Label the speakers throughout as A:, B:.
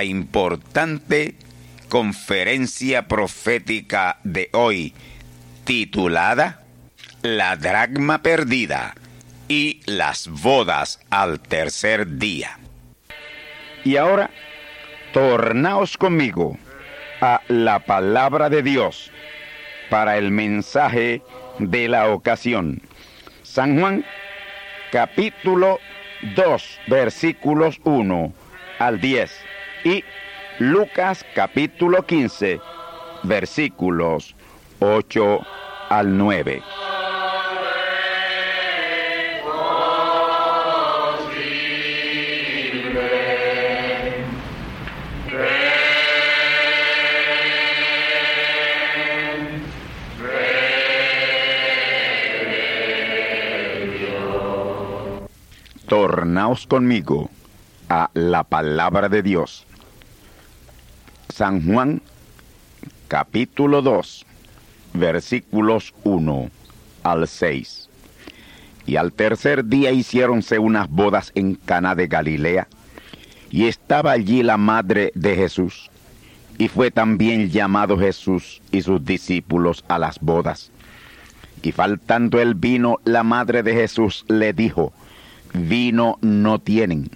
A: La importante conferencia profética de hoy, titulada La dragma perdida y las bodas al tercer día. Y ahora, tornaos conmigo a la palabra de Dios para el mensaje de la ocasión. San Juan, capítulo 2, versículos 1 al 10 y Lucas capítulo 15, versículos 8 al 9. Tornaos conmigo a la palabra de Dios. San Juan capítulo 2 versículos 1 al 6. Y al tercer día hiciéronse unas bodas en Cana de Galilea, y estaba allí la madre de Jesús, y fue también llamado Jesús y sus discípulos a las bodas. Y faltando el vino, la madre de Jesús le dijo, vino no tienen.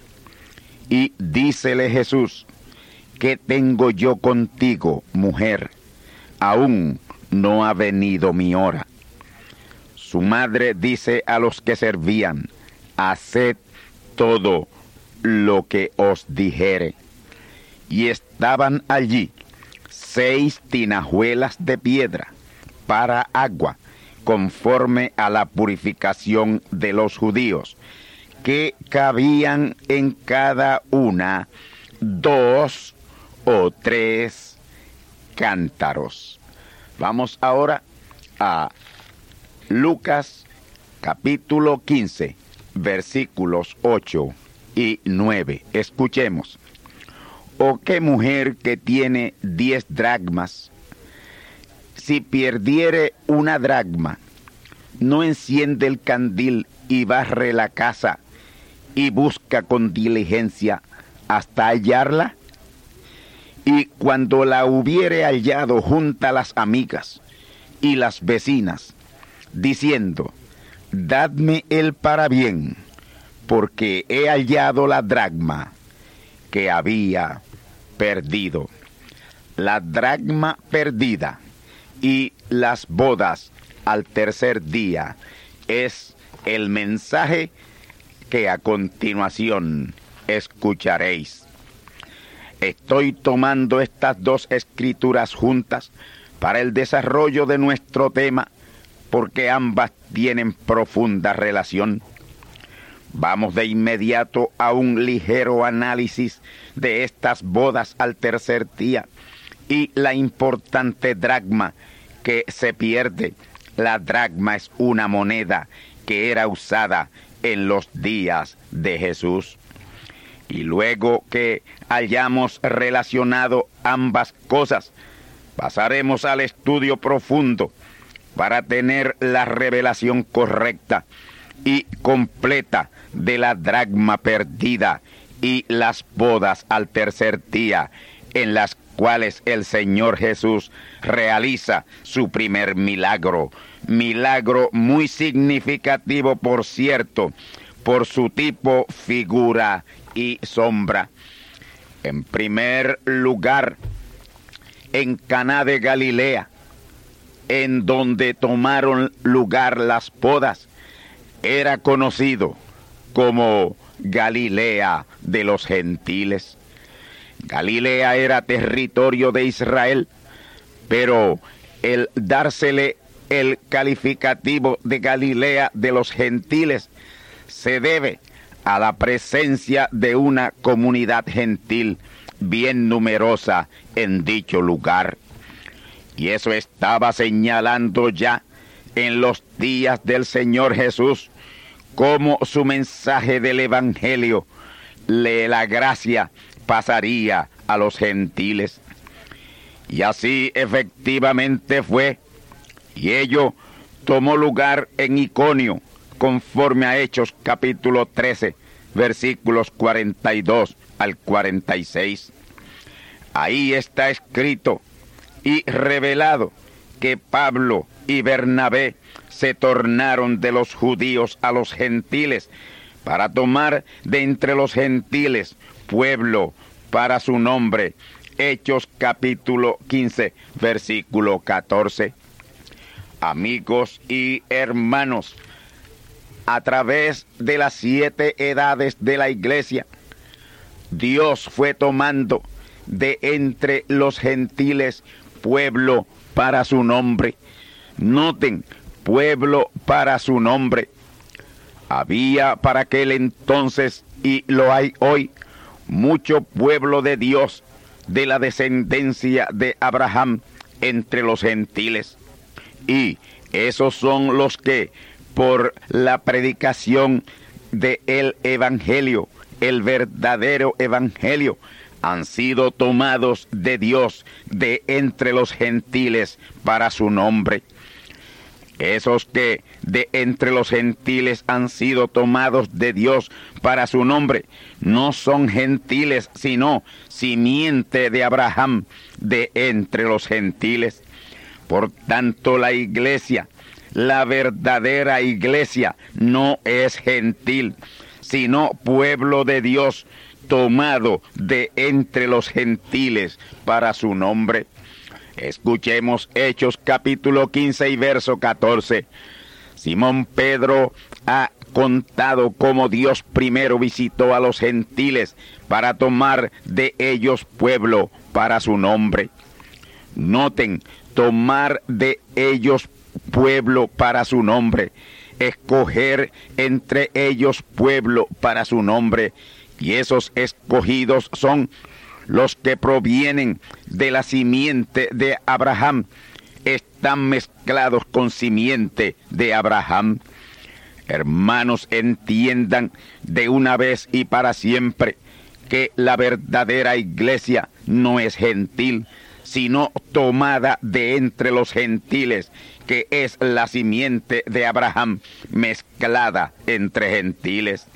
A: Y dícele Jesús, ¿qué tengo yo contigo, mujer? Aún no ha venido mi hora. Su madre dice a los que servían, haced todo lo que os dijere. Y estaban allí seis tinajuelas de piedra para agua, conforme a la purificación de los judíos, que cabían en cada una dos o tres cántaros. Vamos ahora a Lucas capítulo 15, versículos 8 y 9. Escuchemos. ¿O qué mujer que tiene diez dragmas, si perdiere una dragma, no enciende el candil y barre la casa y busca con diligencia hasta hallarla? Y cuando la hubiere hallado junta a las amigas y las vecinas, diciendo, Dadme el para bien, porque he hallado la dragma que había perdido. La dragma perdida y las bodas al tercer día es el mensaje que a continuación escucharéis. Estoy tomando estas dos escrituras juntas para el desarrollo de nuestro tema porque ambas tienen profunda relación. Vamos de inmediato a un ligero análisis de estas bodas al tercer día y la importante dragma que se pierde. La dragma es una moneda que era usada en los días de Jesús. Y luego que hayamos relacionado ambas cosas, pasaremos al estudio profundo para tener la revelación correcta y completa de la dragma perdida y las bodas al tercer día en las cuales el Señor Jesús realiza su primer milagro. Milagro muy significativo, por cierto, por su tipo, figura y sombra. En primer lugar, en Caná de Galilea, en donde tomaron lugar las bodas, era conocido como Galilea de los gentiles. Galilea era territorio de Israel, pero el dársele el calificativo de Galilea de los gentiles se debe a la presencia de una comunidad gentil bien numerosa en dicho lugar. Y eso estaba señalando ya en los días del Señor Jesús cómo su mensaje del Evangelio, le la gracia, pasaría a los gentiles. Y así efectivamente fue, y ello tomó lugar en Iconio, conforme a Hechos capítulo 13, versículos 42 al 46. Ahí está escrito y revelado que Pablo y Bernabé se tornaron de los judíos a los gentiles para tomar de entre los gentiles pueblo para su nombre. Hechos capítulo 15, versículo 14. Amigos y hermanos, a través de las siete edades de la iglesia, Dios fue tomando de entre los gentiles pueblo para su nombre. Noten, pueblo para su nombre. Había para aquel entonces, y lo hay hoy, mucho pueblo de Dios de la descendencia de Abraham entre los gentiles. Y esos son los que, por la predicación del el Evangelio, el verdadero Evangelio, han sido tomados de Dios de entre los gentiles para su nombre. Esos que de entre los gentiles han sido tomados de Dios para su nombre, no son gentiles, sino simiente de Abraham de entre los gentiles. Por tanto, la iglesia, la verdadera iglesia, no es gentil, sino pueblo de Dios tomado de entre los gentiles para su nombre. Escuchemos Hechos capítulo 15 y verso 14. Simón Pedro ha contado cómo Dios primero visitó a los gentiles para tomar de ellos pueblo para su nombre. Noten, tomar de ellos pueblo para su nombre, escoger entre ellos pueblo para su nombre, y esos escogidos son los que provienen de la simiente de Abraham, están mezclados con simiente de Abraham. Hermanos, entiendan de una vez y para siempre que la verdadera iglesia no es gentil, sino tomada de entre los gentiles, que es la simiente de Abraham mezclada entre gentiles.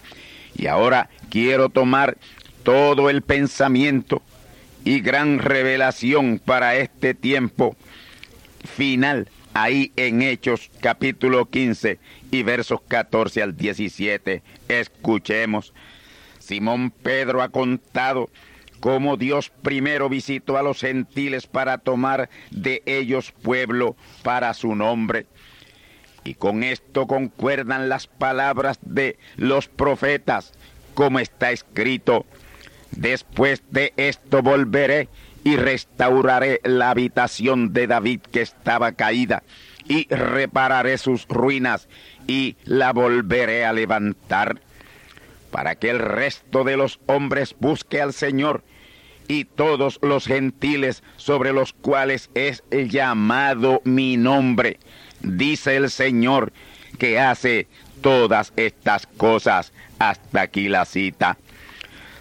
A: Y ahora quiero tomar todo el pensamiento y gran revelación para este tiempo final ahí en Hechos capítulo 15 y versos 14 al 17. Escuchemos. Simón Pedro ha contado cómo Dios primero visitó a los gentiles para tomar de ellos pueblo para su nombre. Y con esto concuerdan las palabras de los profetas, como está escrito, después de esto volveré y restauraré la habitación de David que estaba caída, y repararé sus ruinas y la volveré a levantar, para que el resto de los hombres busque al Señor y todos los gentiles sobre los cuales es llamado mi nombre, dice el Señor, que hace todas estas cosas. Hasta aquí la cita.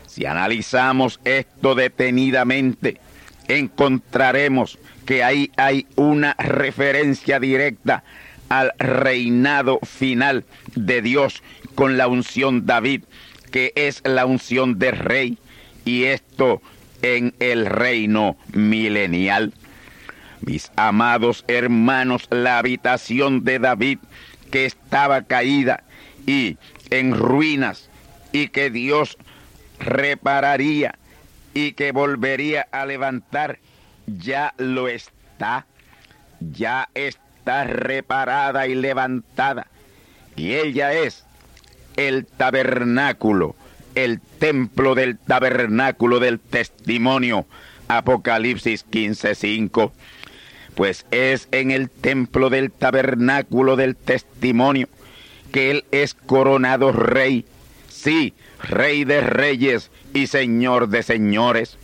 A: Si analizamos esto detenidamente, encontraremos que ahí hay una referencia directa al reinado final de Dios con la unción David, que es la unción de rey, y esto en el reino milenial. Mis amados hermanos, la habitación de David que estaba caída y en ruinas y que Dios repararía y que volvería a levantar, ya lo está, ya está reparada y levantada. Y ella es el tabernáculo, el templo del tabernáculo del testimonio. Apocalipsis 15:5. Pues es en el templo del tabernáculo del testimonio que Él es coronado rey. Sí, rey de reyes y señor de señores.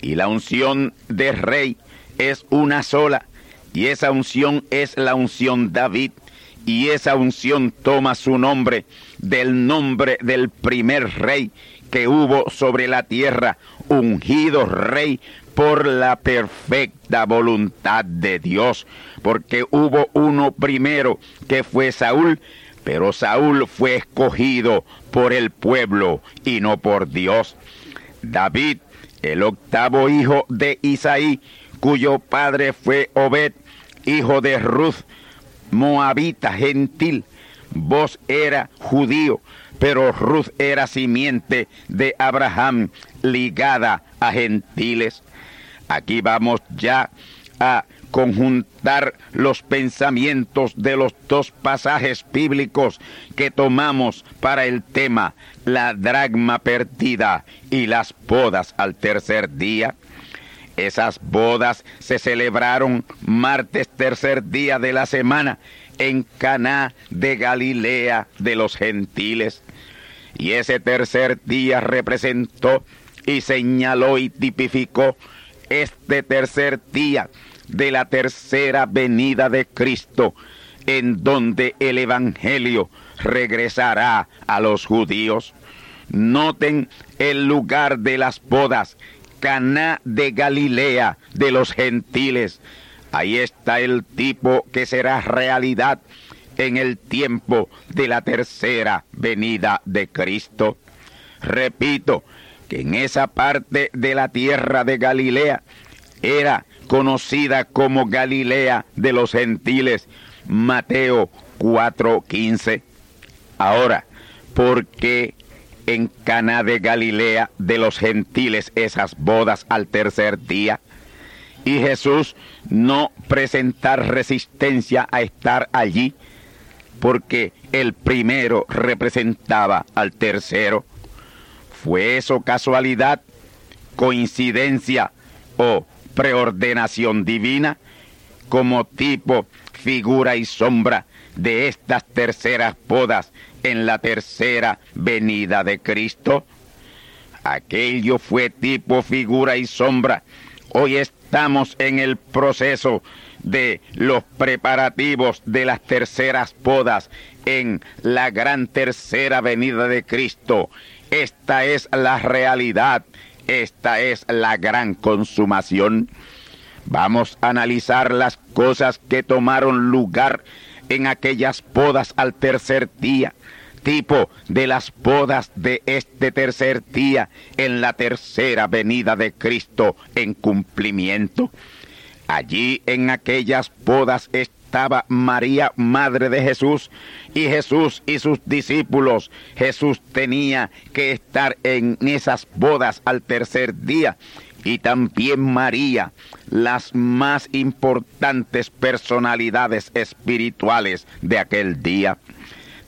A: Y la unción de rey es una sola. Y esa unción es la unción David. Y esa unción toma su nombre del nombre del primer rey que hubo sobre la tierra, ungido rey por la perfecta voluntad de Dios, porque hubo uno primero que fue Saúl, pero Saúl fue escogido por el pueblo y no por Dios. David, el octavo hijo de Isaí, cuyo padre fue Obed, hijo de Ruth, moabita gentil, vos era judío, pero Ruth era simiente de Abraham ligada a gentiles. Aquí vamos ya a conjuntar los pensamientos de los dos pasajes bíblicos que tomamos para el tema la dragma perdida y las bodas al tercer día. Esas bodas se celebraron martes tercer día de la semana en Caná de Galilea de los gentiles. Y ese tercer día representó y señaló y tipificó este tercer día de la tercera venida de Cristo, en donde el Evangelio regresará a los judíos. Noten el lugar de las bodas, Caná de Galilea de los gentiles. Ahí está el tipo que será realidad en el tiempo de la tercera venida de Cristo. Repito que en esa parte de la tierra de Galilea era conocida como Galilea de los gentiles, Mateo 4:15. Ahora, ¿por qué en Cana de Galilea de los gentiles esas bodas al tercer día? Y Jesús no presentar resistencia a estar allí, porque el primero representaba al tercero. ¿Fue eso casualidad, coincidencia o preordenación divina como tipo, figura y sombra de estas terceras bodas en la tercera venida de Cristo? Aquello fue tipo, figura y sombra. Hoy estamos en el proceso de los preparativos de las terceras bodas en la gran tercera venida de Cristo. Esta es la realidad esta es la gran consumación. Vamos a analizar las cosas que tomaron lugar en aquellas bodas al tercer día, tipo de las bodas de este tercer día en la tercera venida de Cristo en cumplimiento. Allí en aquellas bodas estaba María, madre de Jesús, y Jesús y sus discípulos. Jesús tenía que estar en esas bodas al tercer día. Y también María, las más importantes personalidades espirituales de aquel día.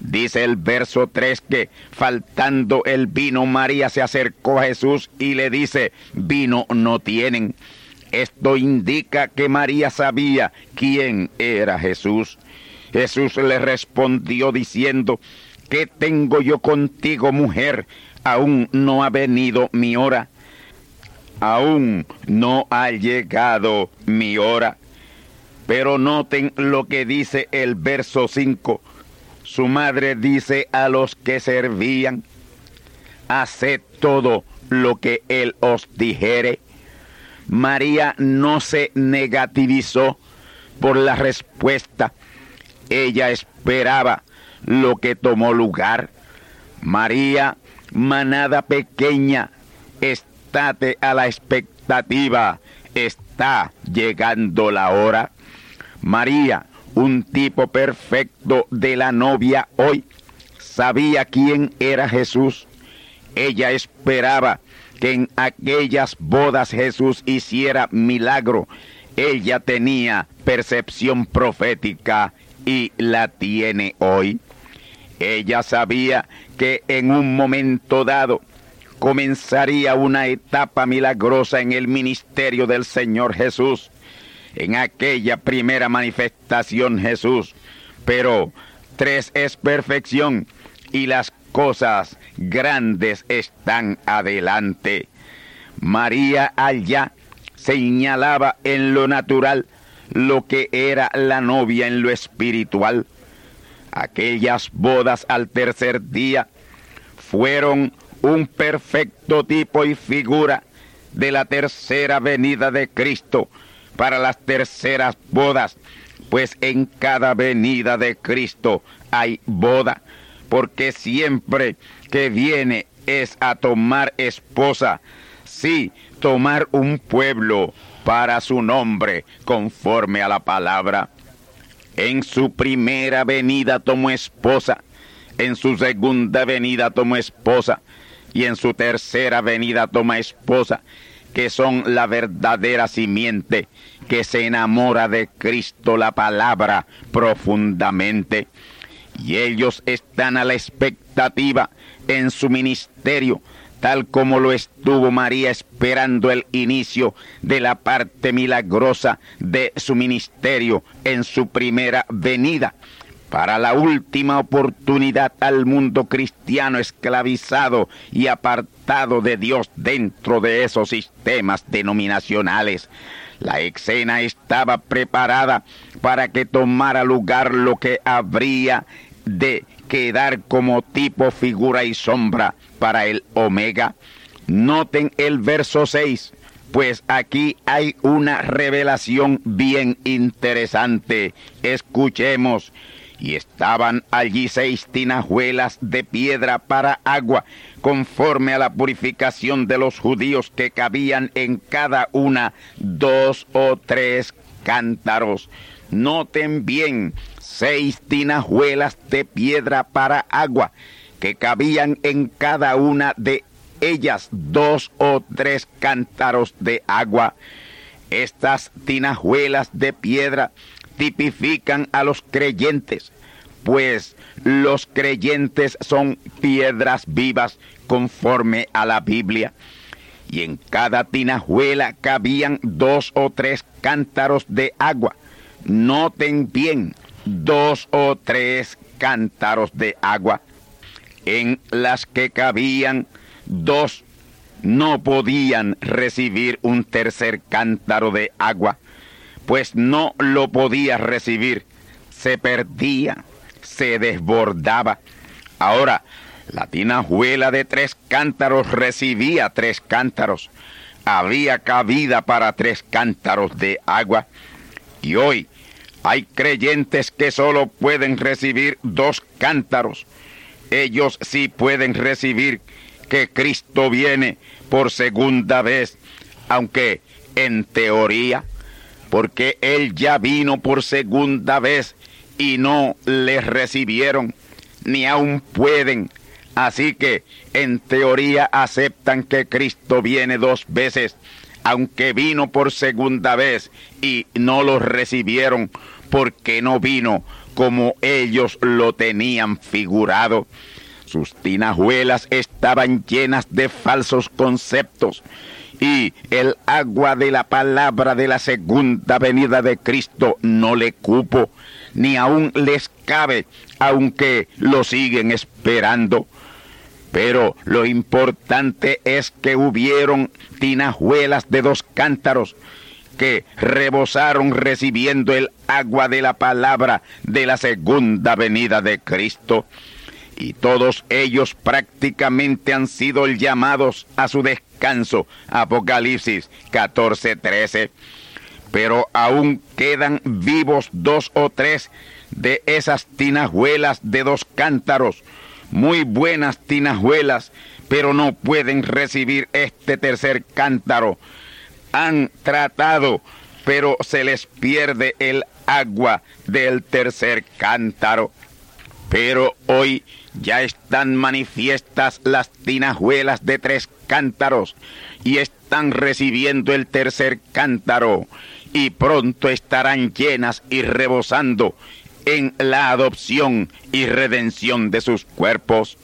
A: Dice el verso 3 que faltando el vino, María se acercó a Jesús y le dice, vino no tienen. Esto indica que María sabía quién era Jesús. Jesús le respondió diciendo, ¿qué tengo yo contigo, mujer? Aún no ha venido mi hora. Aún no ha llegado mi hora. Pero noten lo que dice el verso 5. Su madre dice a los que servían, haced todo lo que él os dijere. María no se negativizó por la respuesta. Ella esperaba lo que tomó lugar. María, manada pequeña, estate a la expectativa. Está llegando la hora. María, un tipo perfecto de la novia hoy, sabía quién era Jesús. Ella esperaba que en aquellas bodas Jesús hiciera milagro. Ella tenía percepción profética y la tiene hoy. Ella sabía que en un momento dado comenzaría una etapa milagrosa en el ministerio del Señor Jesús. En aquella primera manifestación Jesús. Pero tres es perfección y las cosas grandes están adelante. María allá señalaba en lo natural lo que era la novia en lo espiritual. Aquellas bodas al tercer día fueron un perfecto tipo y figura de la tercera venida de Cristo para las terceras bodas, pues en cada venida de Cristo hay boda porque siempre que viene es a tomar esposa, sí, tomar un pueblo para su nombre, conforme a la palabra. En su primera venida tomó esposa, en su segunda venida tomó esposa, y en su tercera venida toma esposa, que son la verdadera simiente, que se enamora de Cristo la palabra profundamente y ellos están a la expectativa en su ministerio, tal como lo estuvo María esperando el inicio de la parte milagrosa de su ministerio en su primera venida, para la última oportunidad al mundo cristiano esclavizado y apartado de Dios dentro de esos sistemas denominacionales. La escena estaba preparada para que tomara lugar lo que habría de quedar como tipo, figura y sombra para el omega. Noten el verso 6, pues aquí hay una revelación bien interesante. Escuchemos. Y estaban allí seis tinajuelas de piedra para agua, conforme a la purificación de los judíos que cabían en cada una dos o tres cántaros. Noten bien, seis tinajuelas de piedra para agua, que cabían en cada una de ellas dos o tres cántaros de agua. Estas tinajuelas de piedra tipifican a los creyentes, pues los creyentes son piedras vivas conforme a la Biblia. Y en cada tinajuela cabían dos o tres cántaros de agua. Noten bien, dos o tres cántaros de agua, en las que cabían dos, no podían recibir un tercer cántaro de agua, pues no lo podía recibir, se perdía, se desbordaba. Ahora, la tinajuela de tres cántaros recibía tres cántaros, había cabida para tres cántaros de agua, y hoy hay creyentes que solo pueden recibir dos cántaros. Ellos sí pueden recibir que Cristo viene por segunda vez, aunque en teoría, porque Él ya vino por segunda vez y no le recibieron, ni aún pueden. Así que en teoría aceptan que Cristo viene dos veces, aunque vino por segunda vez y no lo recibieron porque no vino como ellos lo tenían figurado. Sus tinajuelas estaban llenas de falsos conceptos y el agua de la palabra de la segunda venida de Cristo no le cupo, ni aún les cabe, aunque lo siguen esperando. Pero lo importante es que hubieron tinajuelas de dos cántaros que rebosaron recibiendo el agua de la palabra de la segunda venida de Cristo. Y todos ellos prácticamente han sido llamados a su descanso. Apocalipsis 14:13. Pero aún quedan vivos dos o tres de esas tinajuelas de dos cántaros. Muy buenas tinajuelas, pero no pueden recibir este tercer cántaro han tratado, pero se les pierde el agua del tercer cántaro. Pero hoy ya están manifiestas las tinajuelas de tres cántaros y están recibiendo el tercer cántaro. Y pronto estarán llenas y rebosando en la adopción y redención de sus cuerpos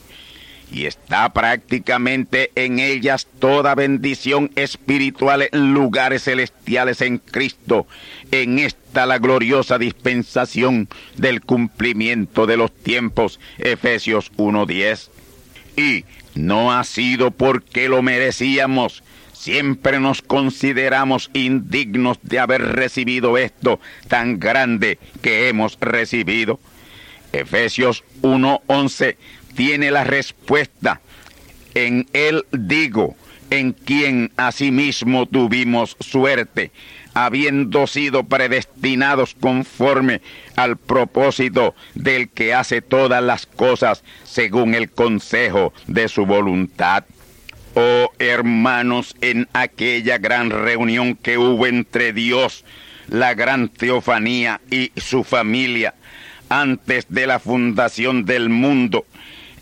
A: y está prácticamente en ellas toda bendición espiritual en lugares celestiales en Cristo, en esta la gloriosa dispensación del cumplimiento de los tiempos, Efesios 1.10. Y no ha sido porque lo merecíamos, siempre nos consideramos indignos de haber recibido esto tan grande que hemos recibido. Efesios 1.11 tiene la respuesta. En Él digo, en quien asimismo tuvimos suerte, habiendo sido predestinados conforme al propósito del que hace todas las cosas según el consejo de su voluntad. Oh hermanos, en aquella gran reunión que hubo entre Dios, la gran teofanía y su familia, antes de la fundación del mundo,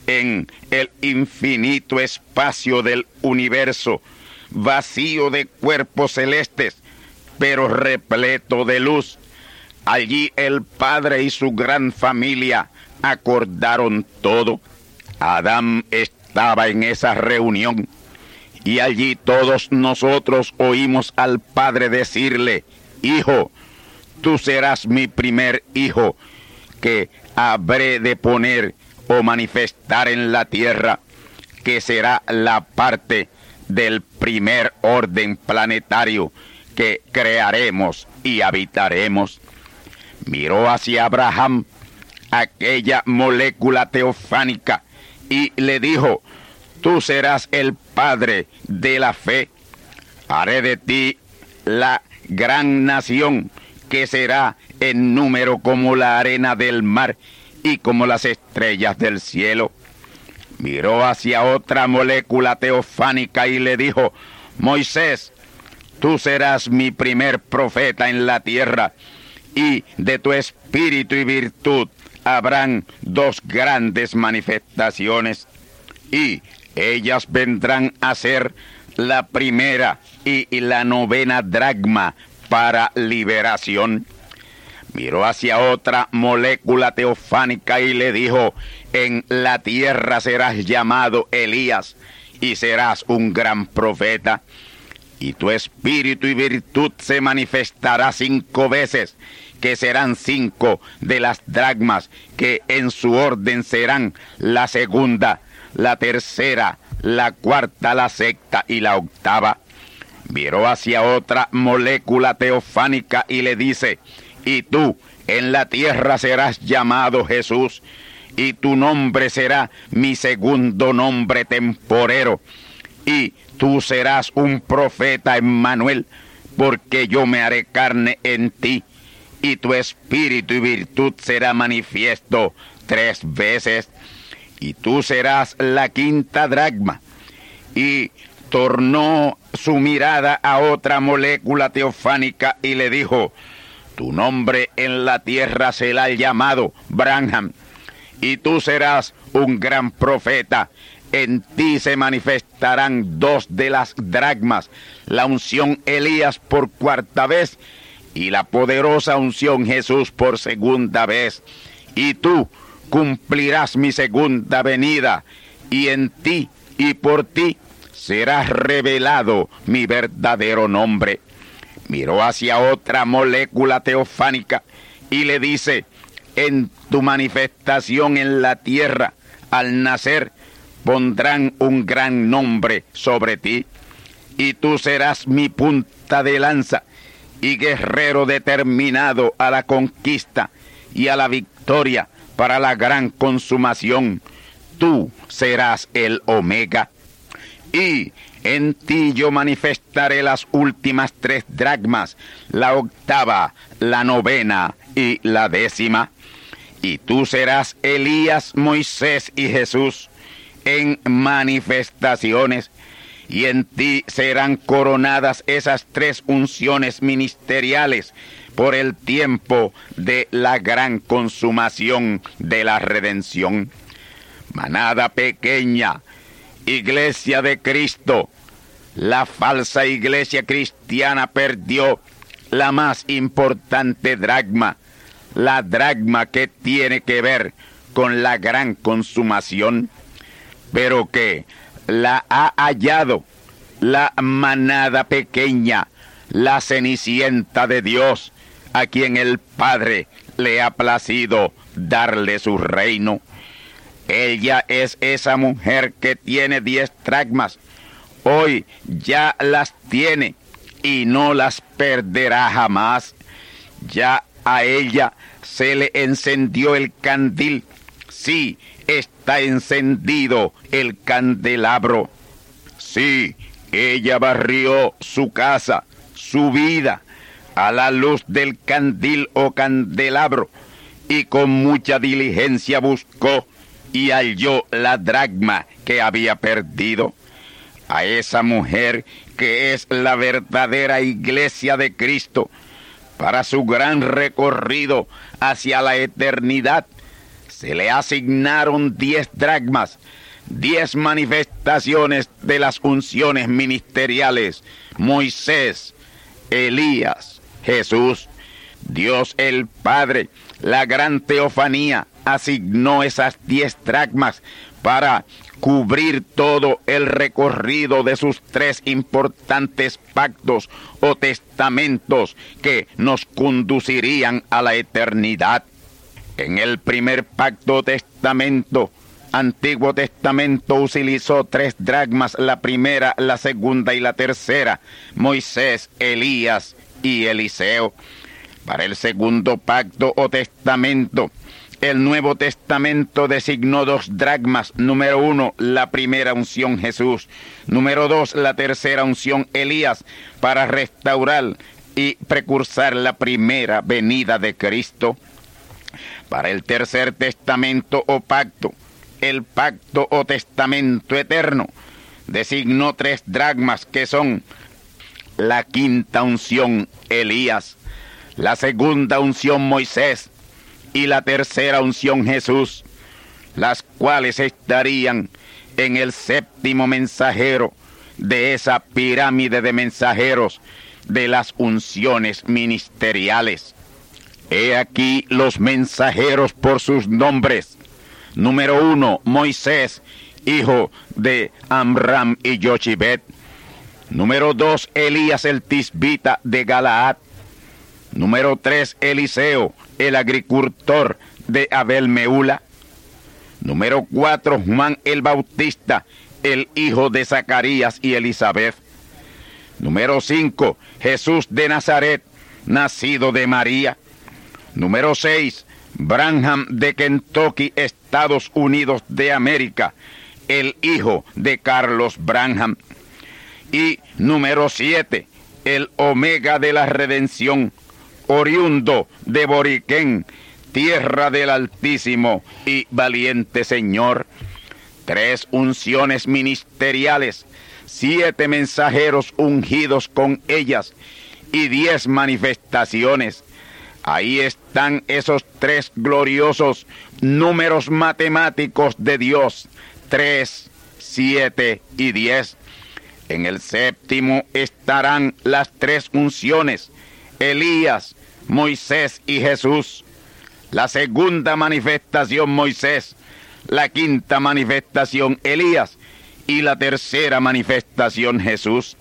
A: en el infinito espacio del universo, vacío de cuerpos celestes, pero repleto de luz. Allí el Padre y su gran familia acordaron todo. Adán estaba en esa reunión y allí todos nosotros oímos al Padre decirle, Hijo, tú serás mi primer hijo que habré de poner o manifestar en la tierra, que será la parte del primer orden planetario que crearemos y habitaremos. Miró hacia Abraham aquella molécula teofánica y le dijo, tú serás el padre de la fe, haré de ti la gran nación que será en número como la arena del mar y como las estrellas del cielo. Miró hacia otra molécula teofánica y le dijo, Moisés, tú serás mi primer profeta en la tierra, y de tu espíritu y virtud habrán dos grandes manifestaciones, y ellas vendrán a ser la primera y la novena dragma para liberación miró hacia otra molécula teofánica y le dijo, en la tierra serás llamado Elías y serás un gran profeta, y tu espíritu y virtud se manifestará cinco veces, que serán cinco de las dragmas, que en su orden serán la segunda, la tercera, la cuarta, la sexta y la octava. Miró hacia otra molécula teofánica y le dice, y tú en la tierra serás llamado Jesús, y tu nombre será mi segundo nombre temporero, y tú serás un profeta Emmanuel, porque yo me haré carne en ti, y tu espíritu y virtud será manifiesto tres veces, y tú serás la quinta dragma. Y tornó su mirada a otra molécula teofánica y le dijo, tu nombre en la tierra será llamado Branham, y tú serás un gran profeta. En ti se manifestarán dos de las dragmas, la unción Elías por cuarta vez y la poderosa unción Jesús por segunda vez. Y tú cumplirás mi segunda venida, y en ti y por ti será revelado mi verdadero nombre. Miró hacia otra molécula teofánica y le dice, en tu manifestación en la tierra, al nacer, pondrán un gran nombre sobre ti, y tú serás mi punta de lanza y guerrero determinado a la conquista y a la victoria para la gran consumación. Tú serás el Omega. Y en ti yo manifestaré las últimas tres dragmas, la octava, la novena y la décima. Y tú serás Elías, Moisés y Jesús en manifestaciones, y en ti serán coronadas esas tres unciones ministeriales por el tiempo de la gran consumación de la redención. Manada pequeña, iglesia de Cristo, la falsa iglesia cristiana perdió la más importante dragma, la dragma que tiene que ver con la gran consumación pero que la ha hallado la manada pequeña, la cenicienta de Dios, a quien el Padre le ha placido darle su reino. Ella es esa mujer que tiene diez tragmas. Hoy ya las tiene y no las perderá jamás. Ya a ella se le encendió el candil. Sí, está encendido el candelabro. Sí, ella barrió su casa, su vida, a la luz del candil o candelabro, y con mucha diligencia buscó y halló la dragma que había perdido. A esa mujer que es la verdadera iglesia de Cristo, para su gran recorrido hacia la eternidad, se le asignaron diez dragmas, diez manifestaciones de las unciones ministeriales. Moisés, Elías, Jesús, Dios el Padre, la gran teofanía asignó esas diez dragmas para cubrir todo el recorrido de sus tres importantes pactos o testamentos que nos conducirían a la eternidad. En el primer pacto testamento, Antiguo Testamento utilizó tres dragmas, la primera, la segunda y la tercera, Moisés, Elías y Eliseo. Para el segundo pacto o testamento, el Nuevo Testamento designó dos dragmas. Número uno, la primera unción Jesús. Número dos, la tercera unción Elías, para restaurar y precursar la primera venida de Cristo para el tercer testamento o pacto, el pacto o testamento eterno, designó tres dragmas que son la quinta unción Elías, la segunda unción Moisés y la tercera unción Jesús, las cuales estarían en el séptimo mensajero de esa pirámide de mensajeros de las unciones ministeriales. He aquí los mensajeros por sus nombres. Número uno, Moisés, hijo de Amram y Yochibet. Número dos, Elías el Tisbita de Galaad. Número tres, Eliseo, el agricultor de Abel Meula. Número cuatro, Juan el Bautista, el hijo de Zacarías y Elizabeth. Número cinco, Jesús de Nazaret, nacido de María. Número 6. Branham de Kentucky, Estados Unidos de América, el hijo de Carlos Branham. Y número 7. El Omega de la Redención, oriundo de Boriquén, tierra del Altísimo y valiente Señor. Tres unciones ministeriales, siete mensajeros ungidos con ellas y diez manifestaciones Ahí están esos tres gloriosos números matemáticos de Dios, tres, siete y diez. En el séptimo estarán las tres unciones, Elías, Moisés y Jesús. la segunda manifestación Moisés, la quinta manifestación Elías y la tercera manifestación Jesús.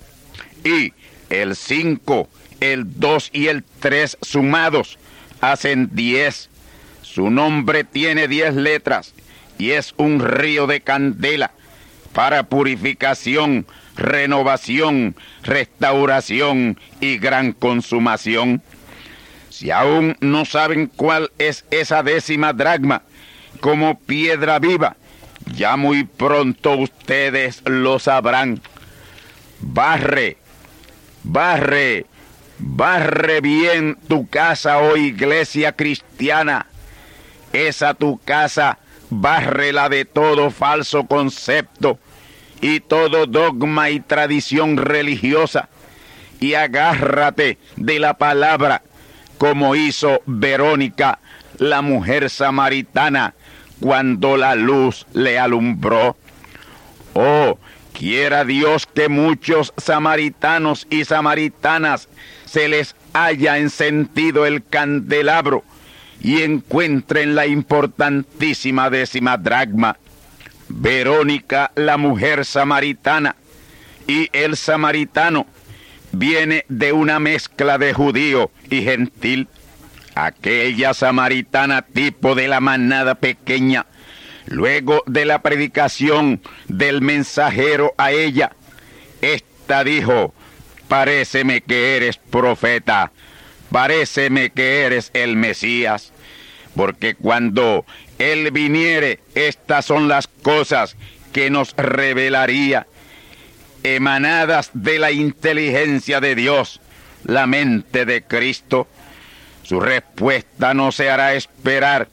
A: Y el 5, el 2 y el 3 sumados hacen 10. Su nombre tiene 10 letras y es un río de candela para purificación, renovación, restauración y gran consumación. Si aún no saben cuál es esa décima dragma, como piedra viva, ya muy pronto ustedes lo sabrán. Barre, barre, barre bien tu casa, oh iglesia cristiana. Esa tu casa, bárrela de todo falso concepto y todo dogma y tradición religiosa y agárrate de la palabra como hizo Verónica, la mujer samaritana, cuando la luz le alumbró. Oh, quiera Dios que muchos samaritanos y samaritanas se les haya encendido el candelabro y encuentren la importantísima décima dragma. Verónica, la mujer samaritana, y el samaritano viene de una mezcla de judío y gentil. Aquella samaritana tipo de la manada pequeña, luego de la predicación del mensajero a ella, esta dijo, paréceme que eres profeta, paréceme que eres el Mesías, porque cuando Él viniere, estas son las cosas que nos revelaría, emanadas de la inteligencia de Dios, la mente de Cristo. Su respuesta no se hará esperar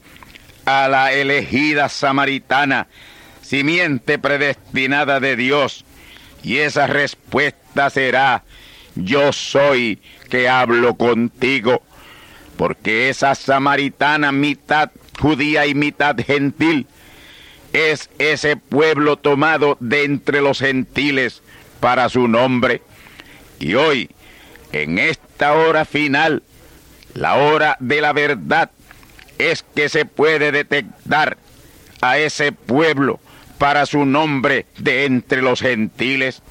A: a la elegida samaritana, simiente predestinada de Dios, y esa respuesta será, yo soy que hablo contigo, porque esa samaritana mitad judía y mitad gentil es ese pueblo tomado de entre los gentiles para su nombre. Y hoy, en esta hora final, la hora de la verdad, es que se puede detectar a ese pueblo para su nombre de entre los gentiles,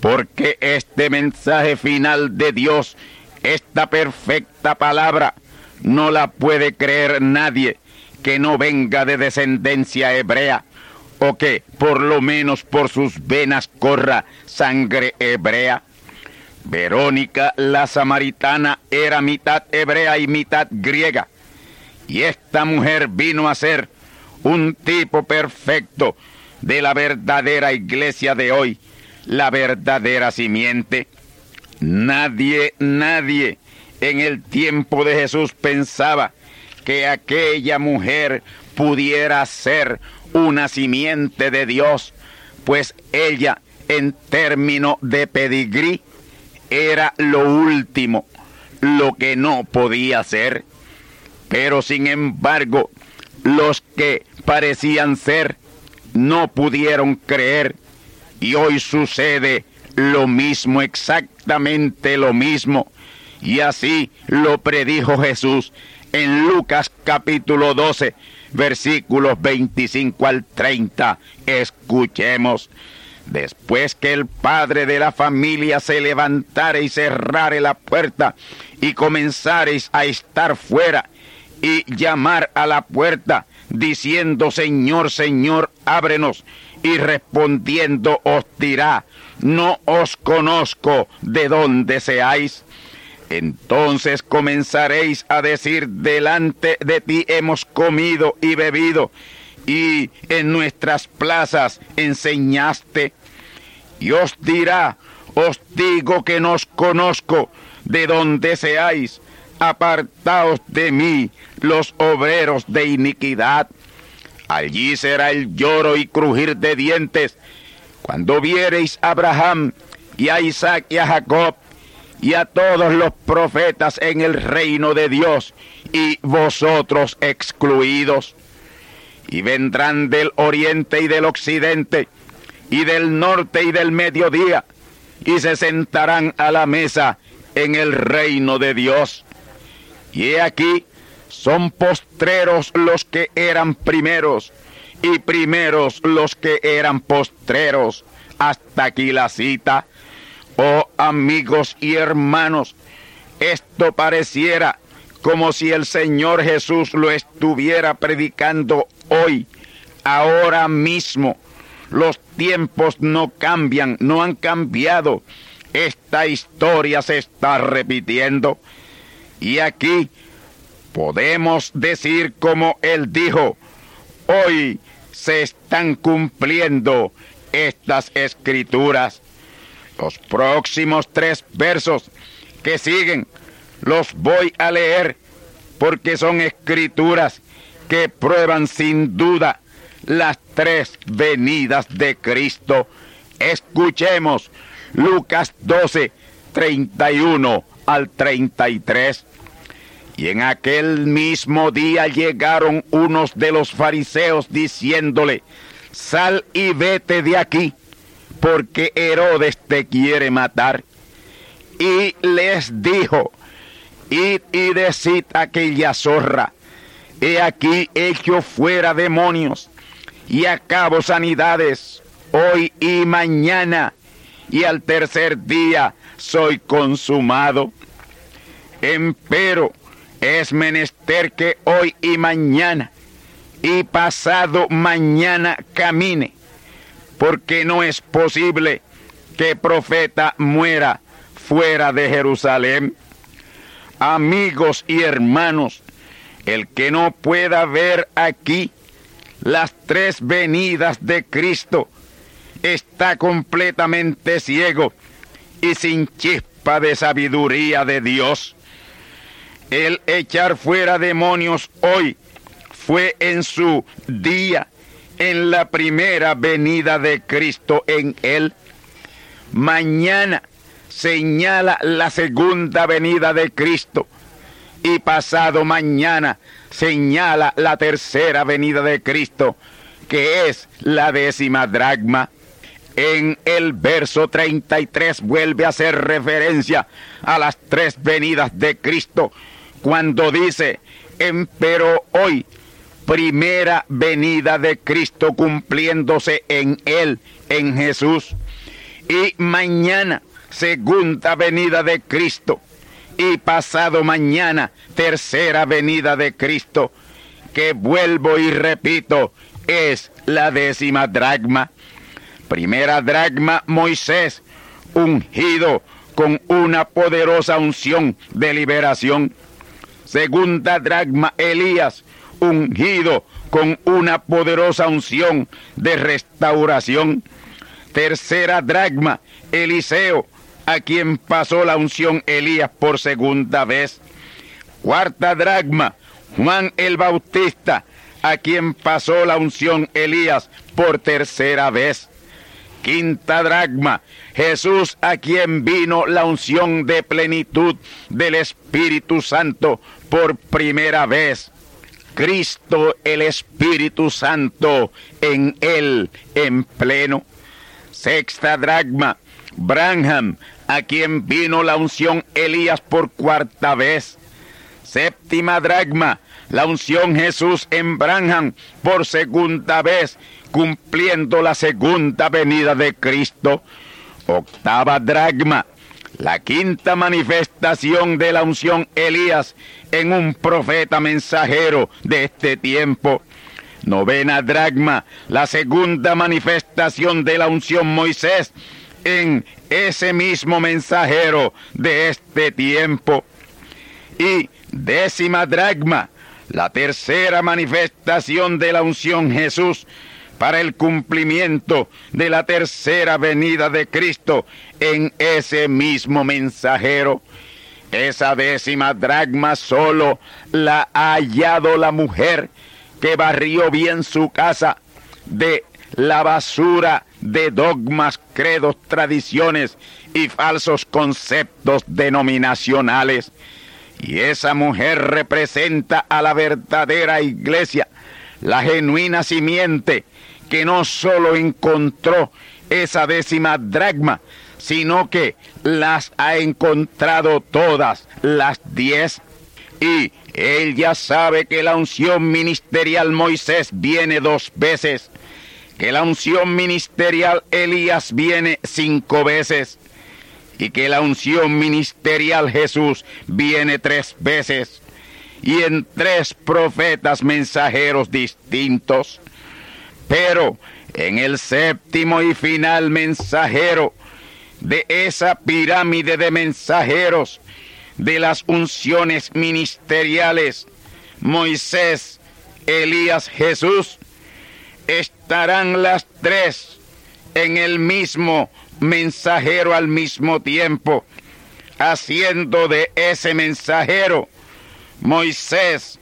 A: porque este mensaje final de Dios, esta perfecta palabra, no la puede creer nadie que no venga de descendencia hebrea, o que por lo menos por sus venas corra sangre hebrea. Verónica la samaritana era mitad hebrea y mitad griega, y esta mujer vino a ser un tipo perfecto de la verdadera iglesia de hoy, la verdadera simiente. Nadie, nadie en el tiempo de Jesús pensaba que aquella mujer pudiera ser una simiente de Dios, pues ella en término de pedigrí era lo último, lo que no podía ser. Pero sin embargo, los que parecían ser no pudieron creer y hoy sucede lo mismo, exactamente lo mismo. Y así lo predijo Jesús en Lucas capítulo 12, versículos 25 al 30. Escuchemos. Después que el padre de la familia se levantare y cerrare la puerta y comenzareis a estar fuera y llamar a la puerta diciendo Señor, Señor, ábrenos y respondiendo os dirá, no os conozco de dónde seáis. Entonces comenzaréis a decir, delante de ti hemos comido y bebido, y en nuestras plazas enseñaste. Y os dirá, os digo que no os conozco de donde seáis, apartaos de mí, los obreros de iniquidad. Allí será el lloro y crujir de dientes, cuando viereis a Abraham y a Isaac y a Jacob y a todos los profetas en el reino de Dios, y vosotros excluidos. Y vendrán del oriente y del occidente, y del norte y del mediodía, y se sentarán a la mesa en el reino de Dios. Y he aquí, son postreros los que eran primeros y primeros los que eran postreros. Hasta aquí la cita. Oh amigos y hermanos, esto pareciera como si el Señor Jesús lo estuviera predicando hoy, ahora mismo. Los tiempos no cambian, no han cambiado. Esta historia se está repitiendo. Y aquí podemos decir como él dijo, hoy se están cumpliendo estas escrituras. Los próximos tres versos que siguen los voy a leer porque son escrituras que prueban sin duda las tres venidas de Cristo. Escuchemos Lucas 12, 31 al 33. Y en aquel mismo día llegaron unos de los fariseos diciéndole, sal y vete de aquí, porque Herodes te quiere matar. Y les dijo, id y decid aquella zorra, he aquí hecho fuera demonios, y acabo sanidades, hoy y mañana, y al tercer día soy consumado. Empero es menester que hoy y mañana y pasado mañana camine, porque no es posible que profeta muera fuera de Jerusalén. Amigos y hermanos, el que no pueda ver aquí las tres venidas de Cristo está completamente ciego y sin chispa de sabiduría de Dios. El echar fuera demonios hoy fue en su día, en la primera venida de Cristo en él. Mañana señala la segunda venida de Cristo y pasado mañana señala la tercera venida de Cristo, que es la décima dragma. En el verso 33 vuelve a hacer referencia a las tres venidas de Cristo cuando dice, empero hoy, primera venida de Cristo cumpliéndose en Él, en Jesús. Y mañana, segunda venida de Cristo. Y pasado mañana, tercera venida de Cristo, que vuelvo y repito, es la décima dragma. Primera dragma, Moisés, ungido con una poderosa unción de liberación. Segunda dragma, Elías, ungido con una poderosa unción de restauración. Tercera dragma, Eliseo, a quien pasó la unción Elías por segunda vez. Cuarta dragma, Juan el Bautista, a quien pasó la unción Elías por tercera vez. Quinta dragma, Jesús a quien vino la unción de plenitud del Espíritu Santo por primera vez. Cristo el Espíritu Santo en él en pleno. Sexta dragma, Branham, a quien vino la unción Elías por cuarta vez. Séptima dragma, la unción Jesús en Branham por segunda vez, cumpliendo la segunda venida de Cristo. Octava dragma, la quinta manifestación de la unción Elías en un profeta mensajero de este tiempo. Novena dragma, la segunda manifestación de la unción Moisés en ese mismo mensajero de este tiempo. Y décima dragma, la tercera manifestación de la unción Jesús para el cumplimiento de la tercera venida de Cristo en ese mismo mensajero. Esa décima dragma solo la ha hallado la mujer que barrió bien su casa de la basura de dogmas, credos, tradiciones y falsos conceptos denominacionales. Y esa mujer representa a la verdadera iglesia, la genuina simiente que no solo encontró esa décima dragma, sino que las ha encontrado todas las diez. Y Él ya sabe que la unción ministerial Moisés viene dos veces, que la unción ministerial Elías viene cinco veces y que la unción ministerial Jesús viene tres veces y en tres profetas mensajeros distintos. Pero en el séptimo y final mensajero de esa pirámide de mensajeros de las unciones ministeriales, Moisés, Elías, Jesús, estarán las tres en el mismo mensajero al mismo tiempo, haciendo de ese mensajero Moisés,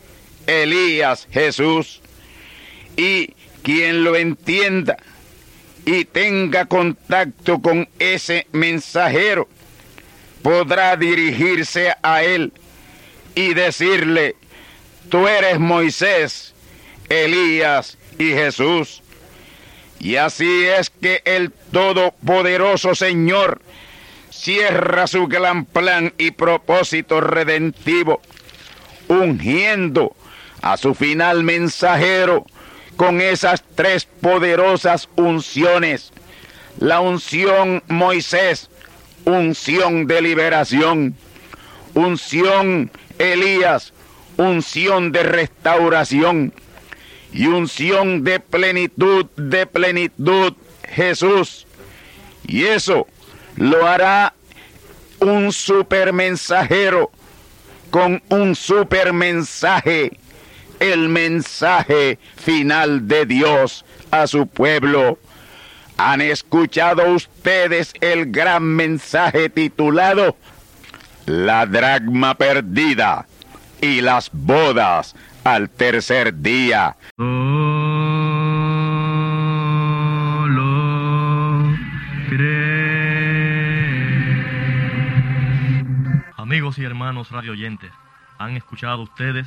A: Elías, Jesús. Y quien lo entienda y tenga contacto con ese mensajero, podrá dirigirse a él y decirle, tú eres Moisés, Elías y Jesús. Y así es que el Todopoderoso Señor cierra su gran plan y propósito redentivo, ungiendo a su final mensajero con esas tres poderosas unciones. La unción Moisés, unción de liberación, unción Elías, unción de restauración y unción de plenitud, de plenitud Jesús. Y eso lo hará un super mensajero con un super mensaje, el mensaje final de Dios a su pueblo. ¿Han escuchado ustedes el gran mensaje titulado La dragma perdida y las bodas al tercer día?
B: Amigos y hermanos radioyentes, han escuchado ustedes